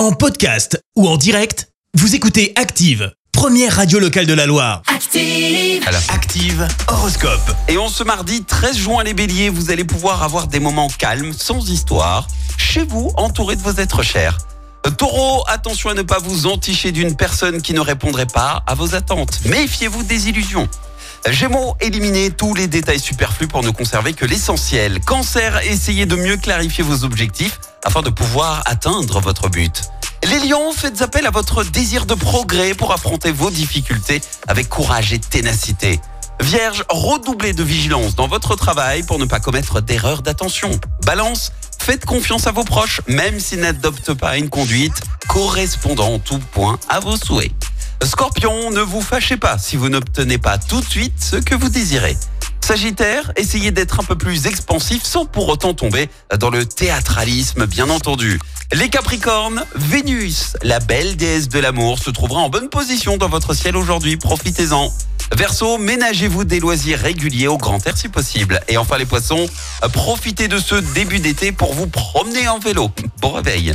En podcast ou en direct, vous écoutez Active, première radio locale de la Loire. Active. Active Horoscope. Et en ce mardi 13 juin, les béliers, vous allez pouvoir avoir des moments calmes, sans histoire, chez vous, entouré de vos êtres chers. Euh, Taureau, attention à ne pas vous enticher d'une personne qui ne répondrait pas à vos attentes. Méfiez-vous des illusions. Gémeaux, éliminez tous les détails superflus pour ne conserver que l'essentiel. Cancer, essayez de mieux clarifier vos objectifs afin de pouvoir atteindre votre but. Les lions, faites appel à votre désir de progrès pour affronter vos difficultés avec courage et ténacité. Vierge, redoublez de vigilance dans votre travail pour ne pas commettre d'erreurs d'attention. Balance, faites confiance à vos proches, même s'ils n'adoptent pas une conduite correspondant en tout point à vos souhaits. Scorpion, ne vous fâchez pas si vous n'obtenez pas tout de suite ce que vous désirez. Sagittaire, essayez d'être un peu plus expansif sans pour autant tomber dans le théâtralisme, bien entendu. Les Capricornes, Vénus, la belle déesse de l'amour, se trouvera en bonne position dans votre ciel aujourd'hui. Profitez-en. Verseau, ménagez-vous des loisirs réguliers au grand air si possible. Et enfin les poissons, profitez de ce début d'été pour vous promener en vélo. Bon réveil.